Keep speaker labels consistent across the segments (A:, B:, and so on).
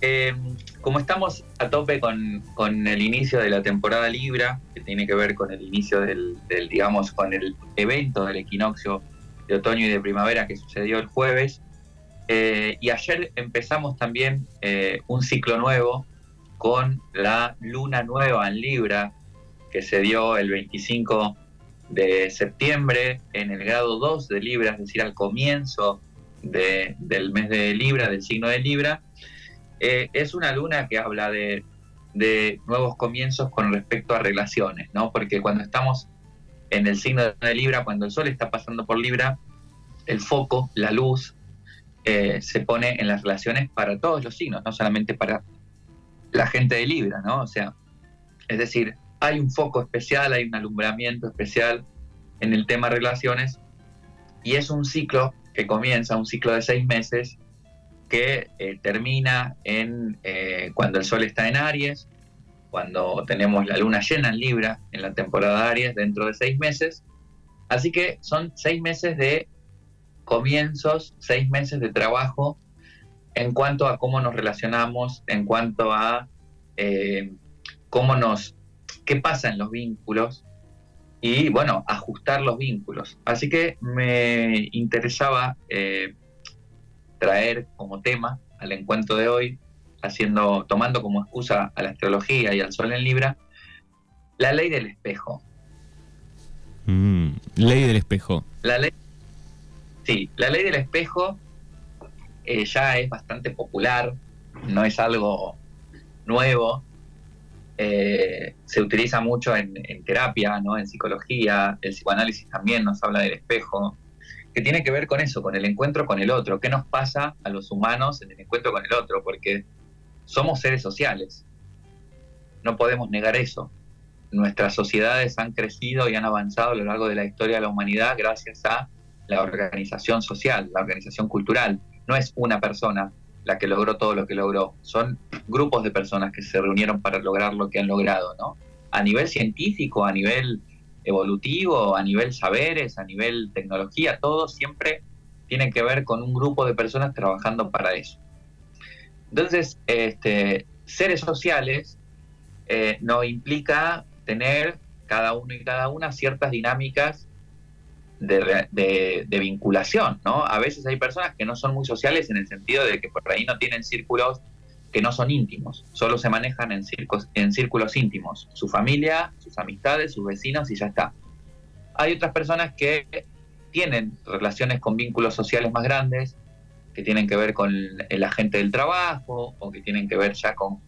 A: Eh, como estamos a tope con, el inicio de la temporada Libra, que tiene que ver con el inicio del, digamos, con el evento del equinoccio de otoño y de primavera que sucedió el jueves, eh, y ayer empezamos también eh, un ciclo nuevo con la luna nueva en Libra, que se dio el 25 de septiembre en el grado 2 de Libra, es decir, al comienzo del mes de Libra, del signo de Libra. Eh, es una luna que habla de, nuevos comienzos con respecto a relaciones, ¿no? Porque cuando estamos en el signo de Libra, cuando el Sol está pasando por Libra, el foco, la luz, eh, se pone en las relaciones para todos los signos, no solamente para la gente de Libra, ¿no? O sea, es decir, hay un foco especial, hay un alumbramiento especial en el tema relaciones y es un ciclo que comienza, un ciclo de seis meses que eh, termina en eh, cuando el Sol está en Aries, cuando tenemos la luna llena en Libra en la temporada de Aries dentro de seis meses. Así que son seis meses de comienzos, seis meses de trabajo en cuanto a cómo nos relacionamos, en cuanto a eh, cómo nos, qué pasa en los vínculos y bueno, ajustar los vínculos. Así que me interesaba traer como tema al encuentro de hoy, haciendo, tomando como excusa a la astrología y al sol en Libra, la ley del espejo.
B: Mm, ley del espejo.
A: La ley, sí, la ley del espejo eh, ya es bastante popular, no es algo nuevo. Eh, se utiliza mucho en, en, terapia, ¿no? en psicología, el psicoanálisis también nos habla del espejo, que tiene que ver con eso, con el encuentro con el otro. ¿Qué nos pasa a los humanos en el encuentro con el otro? Porque somos seres sociales. No podemos negar eso. Nuestras sociedades han crecido y han avanzado a lo largo de la historia de la humanidad gracias a la organización social, la organización cultural. No es una persona la que logró todo lo que logró, son grupos de personas que se reunieron para lograr lo que han logrado, ¿no? A nivel científico, a nivel evolutivo, a nivel saberes, a nivel tecnología, todo siempre tiene que ver con un grupo de personas trabajando para eso. Entonces, este, seres sociales eh, no implica tener cada uno y cada una ciertas dinámicas de, de, vinculación, ¿no? A veces hay personas que no son muy sociales en el sentido de que por ahí no tienen círculos que no son íntimos, solo se manejan en, en círculos íntimos, su familia, sus amistades, sus vecinos y ya está. Hay otras personas que tienen relaciones con vínculos sociales más grandes, que tienen que ver con el agente del trabajo o que tienen que ver ya con,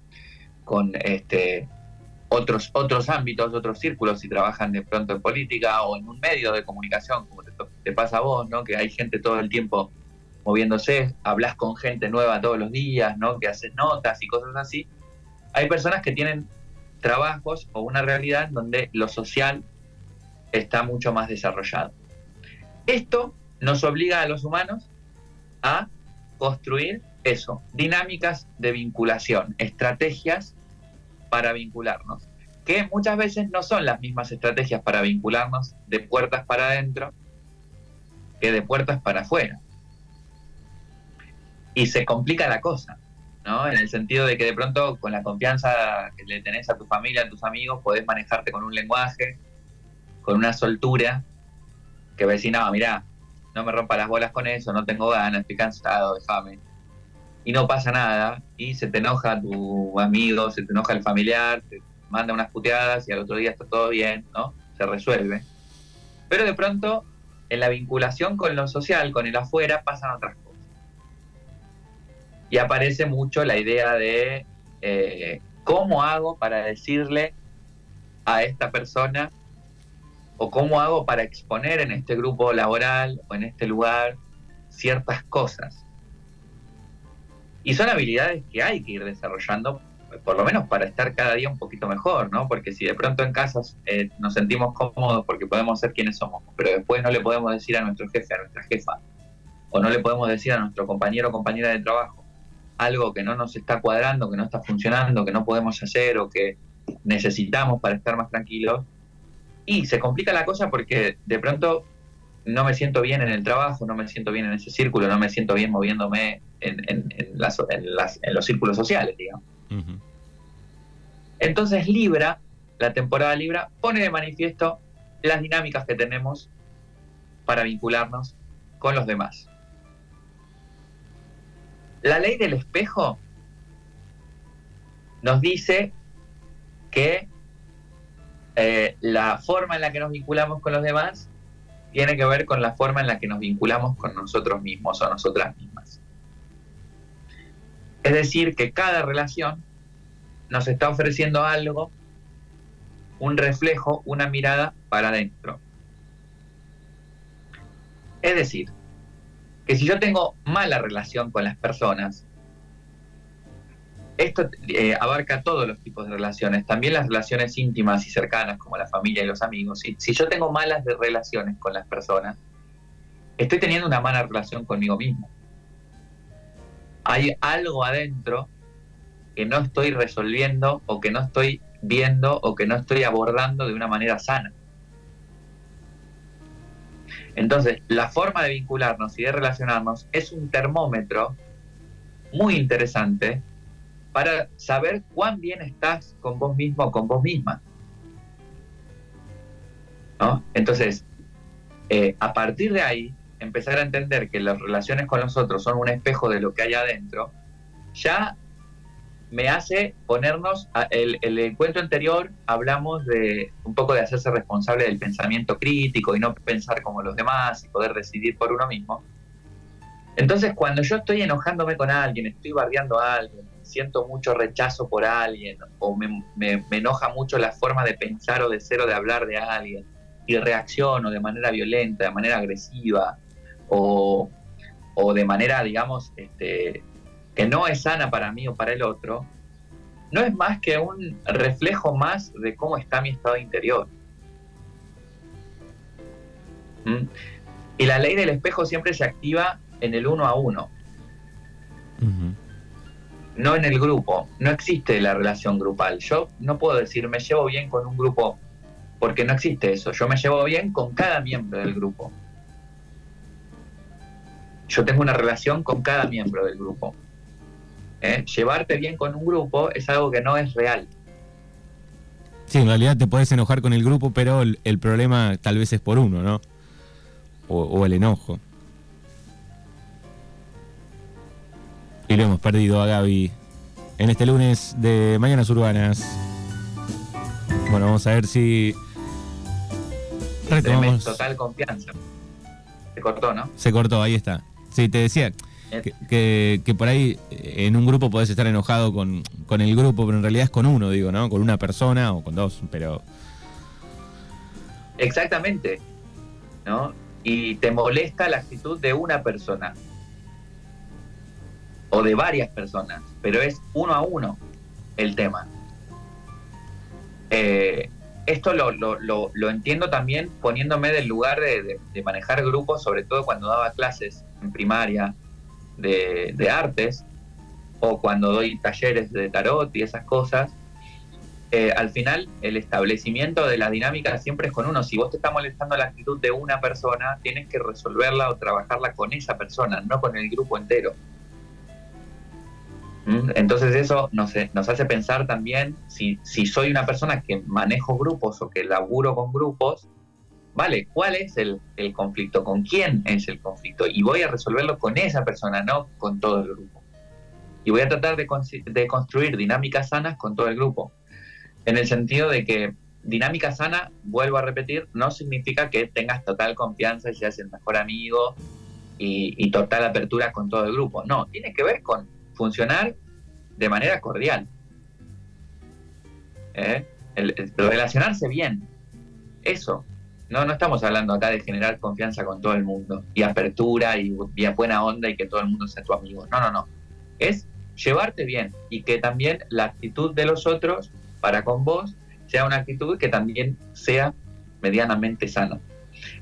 A: con este, otros, otros ámbitos, otros círculos, si trabajan de pronto en política o en un medio de comunicación, como te, te pasa a vos, ¿no? que hay gente todo el tiempo moviéndose, hablas con gente nueva todos los días, ¿no? Que haces notas y cosas así. Hay personas que tienen trabajos o una realidad donde lo social está mucho más desarrollado. Esto nos obliga a los humanos a construir eso, dinámicas de vinculación, estrategias para vincularnos, que muchas veces no son las mismas estrategias para vincularnos de puertas para adentro que de puertas para afuera y se complica la cosa, ¿no? En el sentido de que de pronto con la confianza que le tenés a tu familia, a tus amigos, podés manejarte con un lenguaje, con una soltura, que y no, mirá, no me rompa las bolas con eso, no tengo ganas, estoy cansado, déjame. Y no pasa nada, y se te enoja tu amigo, se te enoja el familiar, te manda unas puteadas y al otro día está todo bien, ¿no? Se resuelve. Pero de pronto, en la vinculación con lo social, con el afuera, pasan otras cosas y aparece mucho la idea de eh, cómo hago para decirle a esta persona o cómo hago para exponer en este grupo laboral o en este lugar ciertas cosas. Y son habilidades que hay que ir desarrollando, por lo menos para estar cada día un poquito mejor, ¿no? Porque si de pronto en casa eh, nos sentimos cómodos porque podemos ser quienes somos, pero después no le podemos decir a nuestro jefe, a nuestra jefa, o no le podemos decir a nuestro compañero o compañera de trabajo, algo que no nos está cuadrando, que no está funcionando, que no podemos hacer o que necesitamos para estar más tranquilos. Y se complica la cosa porque de pronto no me siento bien en el trabajo, no me siento bien en ese círculo, no me siento bien moviéndome en, los círculos sociales, digamos. Entonces Libra, la temporada Libra, pone de manifiesto las dinámicas que tenemos para vincularnos con los demás. La ley del espejo nos dice que eh, la forma en la que nos vinculamos con los demás tiene que ver con la forma en la que nos vinculamos con nosotros mismos o nosotras mismas. Es decir, que cada relación nos está ofreciendo algo, un reflejo, una mirada para adentro. Es decir, que si yo tengo mala relación con las personas, esto eh, abarca todos los tipos de relaciones, también las relaciones íntimas y cercanas como la familia y los amigos. Si, si yo tengo malas relaciones con las personas, estoy teniendo una mala relación conmigo mismo. Hay algo adentro que no estoy resolviendo o que no estoy viendo o que no estoy abordando de una manera sana. Entonces, la forma de vincularnos y de relacionarnos es un termómetro muy interesante para saber cuán bien estás con vos mismo o con vos misma. Entonces, eh, a partir de ahí, empezar a entender que las relaciones con los otros son un espejo de lo que hay adentro, ya me hace ponernos, el, encuentro anterior hablamos de un poco de hacerse responsable del pensamiento crítico y no pensar como los demás y poder decidir por uno mismo. Entonces, cuando yo estoy enojándome con alguien, estoy bardeando a alguien, siento mucho rechazo por alguien o me, me, enoja mucho la forma de pensar o de ser o de hablar de alguien y reacciono de manera violenta, de manera agresiva o, o de manera, digamos, este, que no es sana para mí o para el otro, no es más que un reflejo más de cómo está mi estado interior. ¿Mm? Y la ley del espejo siempre se activa en el uno a uno. No en el grupo. No existe la relación grupal. Yo no puedo decir me llevo bien con un grupo porque no existe eso. Yo me llevo bien con cada miembro del grupo. Yo tengo una relación con cada miembro del grupo. ¿Eh? llevarte bien con un grupo es algo que no es real.
B: Sí, en realidad te puedes enojar con el grupo, pero el, problema tal vez es por uno, ¿no? O, el enojo. Y lo hemos perdido a Gaby en este lunes de Mañanas Urbanas. Bueno, vamos a ver si
A: retomamos. Total confianza. Se cortó, ¿no?
B: Se cortó, ahí está. Sí, te decía, que, que, por ahí eh, en un grupo podés estar enojado con, el grupo, pero en realidad es con uno, digo, ¿no? Con una persona o con dos, pero...
A: Exactamente, ¿no? Y te molesta la actitud de una persona o de varias personas, pero es uno a uno el tema. Eh, esto lo, lo, lo, entiendo también poniéndome del lugar de, de, manejar grupos, sobre todo cuando daba clases en primaria de, artes o cuando doy talleres de tarot y esas cosas, eh, al final el establecimiento de la dinámica siempre es con uno. Si vos te está molestando la actitud de una persona, tienes que resolverla o trabajarla con esa persona, no con el grupo entero. ¿Mm? Entonces eso nos, nos hace pensar también, si, si soy una persona que manejo grupos o que laburo con grupos, vale, ¿cuál es el, conflicto? ¿Con quién es el conflicto? Y voy a resolverlo con esa persona, no con todo el grupo. Y voy a tratar de, construir dinámicas sanas con todo el grupo. En el sentido de que dinámica sana, vuelvo a repetir, no significa que tengas total confianza y seas el mejor amigo y, total apertura con todo el grupo. No, tiene que ver con funcionar de manera cordial. ¿Eh? relacionarse bien. Eso, no, no estamos hablando acá de generar confianza con todo el mundo y apertura y, buena onda y que todo el mundo sea tu amigo. No, no, no. Es llevarte bien y que también la actitud de los otros para con vos sea una actitud que también sea medianamente sana.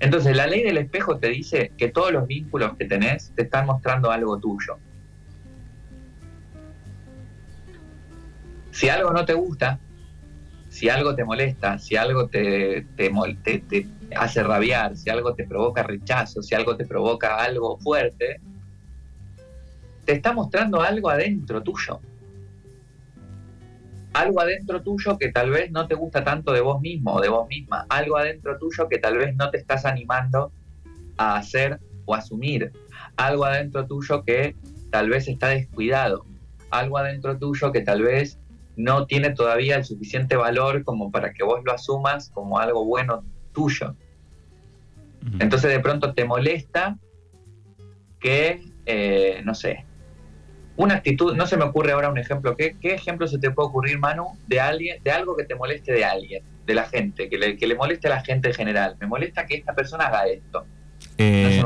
A: Entonces, la ley del espejo te dice que todos los vínculos que tenés te están mostrando algo tuyo. Si algo no te gusta, si algo te molesta, si algo te, te, te, hace rabiar, si algo te provoca rechazo, si algo te provoca algo fuerte, te está mostrando algo adentro tuyo. Algo adentro tuyo que tal vez no te gusta tanto de vos mismo o de vos misma. Algo adentro tuyo que tal vez no te estás animando a hacer o asumir. Algo adentro tuyo que tal vez está descuidado. Algo adentro tuyo que tal vez no tiene todavía el suficiente valor como para que vos lo asumas como algo bueno tuyo. Entonces de pronto te molesta que, eh, no sé, una actitud, no se me ocurre ahora un ejemplo, ¿qué, ¿qué, ejemplo se te puede ocurrir, Manu, de alguien, de algo que te moleste de alguien, de la gente, que le, que le moleste a la gente en general? Me molesta que esta persona haga esto.
B: Eh,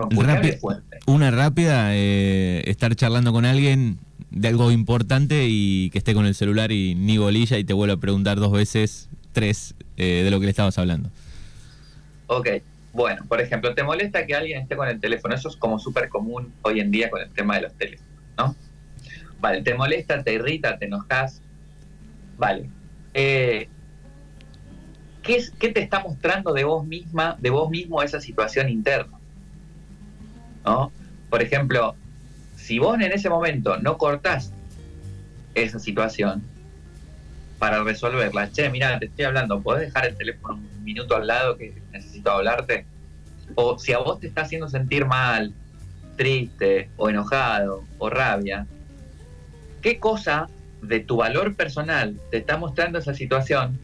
B: una rápida, eh, estar charlando con alguien de algo importante y que esté con el celular y ni bolilla y te vuelva a preguntar dos veces, tres, de lo que le estabas hablando.
A: Ok, bueno, por ejemplo, ¿te molesta que alguien esté con el teléfono? Eso es como súper común hoy en día con el tema de los teléfonos, ¿no? Vale, ¿te molesta, te irrita, te enojas? Vale. Eh, ¿qué, ¿Qué te está mostrando de vos misma, de vos mismo esa situación interna? ¿No? Por ejemplo, si vos en ese momento no cortás esa situación para resolverla, che, mira, te estoy hablando, ¿podés dejar el teléfono un minuto al lado que necesito hablarte? O si a vos te está haciendo sentir mal, triste, o enojado, o rabia, ¿qué cosa de tu valor personal te está mostrando esa situación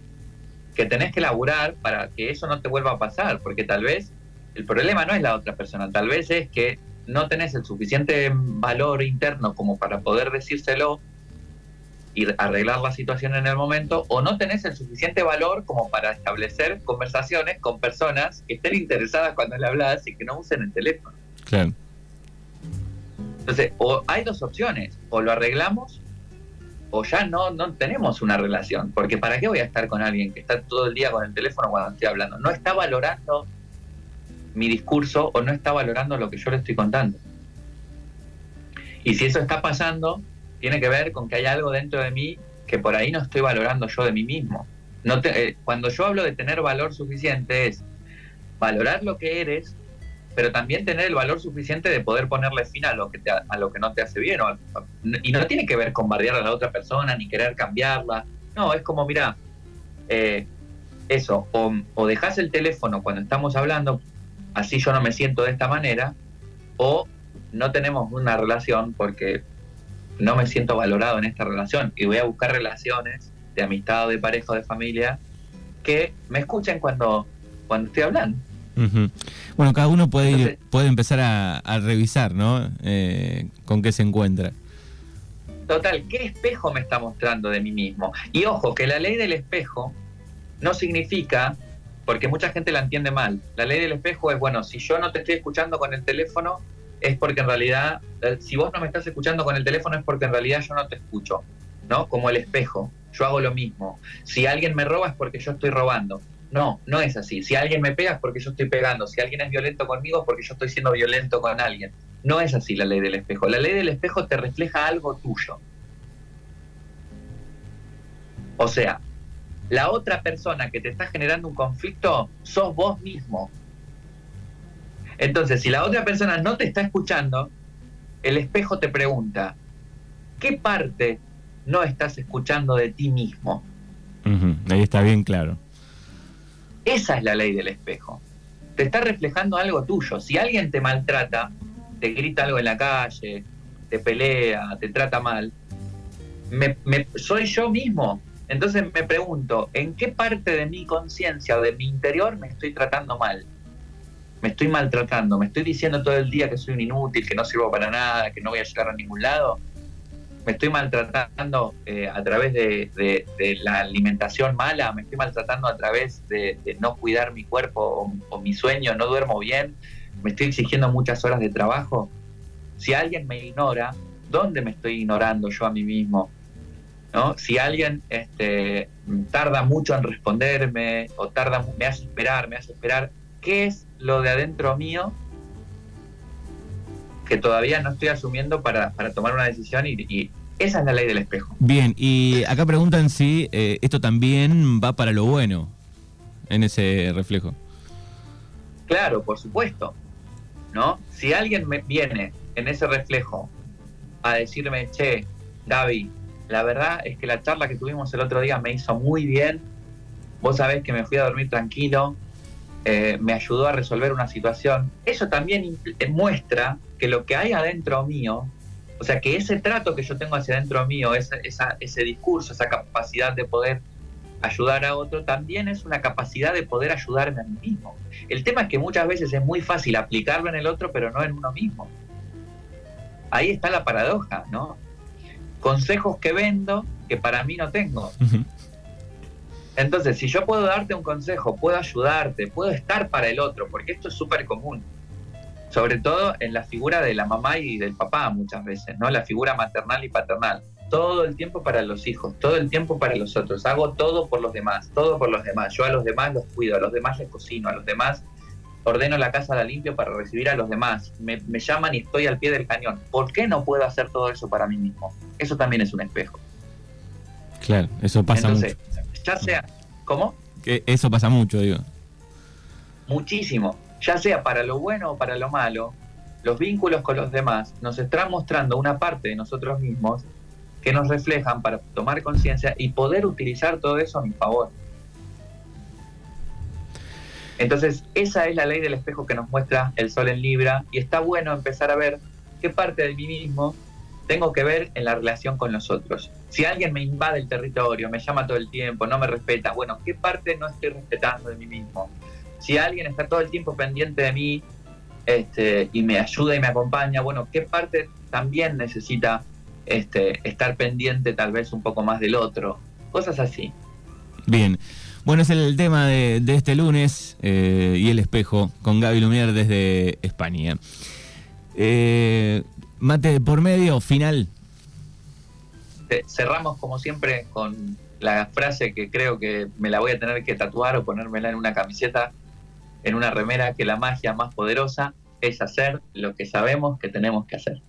A: que tenés que laburar para que eso no te vuelva a pasar? Porque tal vez el problema no es la otra persona, tal vez es que no tenés el suficiente valor interno como para poder decírselo y arreglar la situación en el momento, o no tenés el suficiente valor como para establecer conversaciones con personas que estén interesadas cuando le hablas y que no usen el teléfono.
B: Claro.
A: Entonces, o hay dos opciones, o lo arreglamos o ya no, no tenemos una relación, porque ¿para qué voy a estar con alguien que está todo el día con el teléfono cuando estoy hablando? No está valorando mi discurso o no está valorando lo que yo le estoy contando. Y si eso está pasando, tiene que ver con que hay algo dentro de mí que por ahí no estoy valorando yo de mí mismo. No eh, cuando yo hablo de tener valor suficiente es valorar lo que eres, pero también tener el valor suficiente de poder ponerle fin a lo que, a lo que no te hace bien. y no tiene que ver con bardear a la otra persona ni querer cambiarla. No, es como, mira, eh, eso, o, o dejas el teléfono cuando estamos hablando, así yo no me siento de esta manera, o no tenemos una relación porque no me siento valorado en esta relación y voy a buscar relaciones de amistad o de pareja o de familia que me escuchen cuando, cuando estoy hablando.
B: Bueno, cada uno puede, puede empezar a, revisar, ¿no? Eh, con qué se encuentra.
A: Total, ¿qué espejo me está mostrando de mí mismo? Y ojo, que la ley del espejo no significa, porque mucha gente la entiende mal, la ley del espejo es, bueno, si yo no te estoy escuchando con el teléfono, es porque en realidad, eh, si vos no me estás escuchando con el teléfono es porque en realidad yo no te escucho, ¿no? Como el espejo, yo hago lo mismo. Si alguien me roba es porque yo estoy robando. No, no es así. Si alguien me pega es porque yo estoy pegando. Si alguien es violento conmigo es porque yo estoy siendo violento con alguien. No es así la ley del espejo. La ley del espejo te refleja algo tuyo. O sea, la otra persona que te está generando un conflicto sos vos mismo. Entonces, si la otra persona no te está escuchando, el espejo te pregunta, ¿qué parte no estás escuchando de ti mismo?
B: Ahí está bien claro.
A: Esa es la ley del espejo. Te está reflejando algo tuyo. Si alguien te maltrata, te grita algo en la calle, te pelea, te trata mal, me, soy yo mismo. Entonces me pregunto, ¿en qué parte de mi conciencia o de mi interior me estoy tratando mal? Me estoy maltratando, me estoy diciendo todo el día que soy un inútil, que no sirvo para nada, que no voy a llegar a ningún lado, me estoy maltratando eh, a través de, la alimentación mala, me estoy maltratando a través de, no cuidar mi cuerpo o, mi sueño, no duermo bien, me estoy exigiendo muchas horas de trabajo. Si alguien me ignora, ¿dónde me estoy ignorando yo a mí mismo? ¿No? Si alguien este, tarda mucho en responderme o tarda, me hace esperar, me hace esperar, ¿qué es lo de adentro mío que todavía no estoy asumiendo para, tomar una decisión y, esa es la ley del espejo.
B: Bien, y acá preguntan si eh, esto también va para lo bueno en ese reflejo.
A: Claro, por supuesto. ¿No? Si alguien me viene en ese reflejo a decirme, che, Gaby, la verdad es que la charla que tuvimos el otro día me hizo muy bien. Vos sabés que me fui a dormir tranquilo, eh, me ayudó a resolver una situación. Eso también muestra que lo que hay adentro mío, o sea, que ese trato que yo tengo hacia adentro mío, ese discurso, esa capacidad de poder ayudar a otro, también es una capacidad de poder ayudarme a mí mismo. El tema es que muchas veces es muy fácil aplicarlo en el otro, pero no en uno mismo. Ahí está la paradoja, ¿no? Consejos que vendo que para mí no tengo. Entonces, si yo puedo darte un consejo, puedo ayudarte, puedo estar para el otro, porque esto es súper común. Sobre todo en la figura de la mamá y del papá muchas veces, ¿no? La figura maternal y paternal todo el tiempo para los hijos, todo el tiempo para los otros, hago todo por los demás, todo por los demás, yo a los demás los cuido, a los demás les cocino, a los demás ordeno la casa, la limpio para recibir a los demás, me, llaman y estoy al pie del cañón, ¿por qué no puedo hacer todo eso para mí mismo? Eso también es un espejo.
B: Claro, eso pasa mucho.
A: Ya sea, ¿cómo?
B: Que eso pasa mucho, digo.
A: Muchísimo, ya sea para lo bueno o para lo malo, los vínculos con los demás nos están mostrando una parte de nosotros mismos que nos reflejan para tomar conciencia y poder utilizar todo eso a mi favor. Entonces, esa es la ley del espejo que nos muestra el sol en Libra y está bueno empezar a ver qué parte de mí mismo tengo que ver en la relación con los otros. Si alguien me invade el territorio, me llama todo el tiempo, no me respeta, bueno, ¿qué parte no estoy respetando de mí mismo? Si alguien está todo el tiempo pendiente de mí este, y me ayuda y me acompaña, bueno, ¿qué parte también necesita este, estar pendiente tal vez un poco más del otro, cosas así.
B: Bien. Bueno, es el tema de, este lunes eh, y el espejo con Gaby Lumier desde España. Eh, mate por medio, final.
A: Cerramos como siempre con la frase que creo que me la voy a tener que tatuar o ponérmela en una camiseta, en una remera, que la magia más poderosa es hacer lo que sabemos que tenemos que hacer.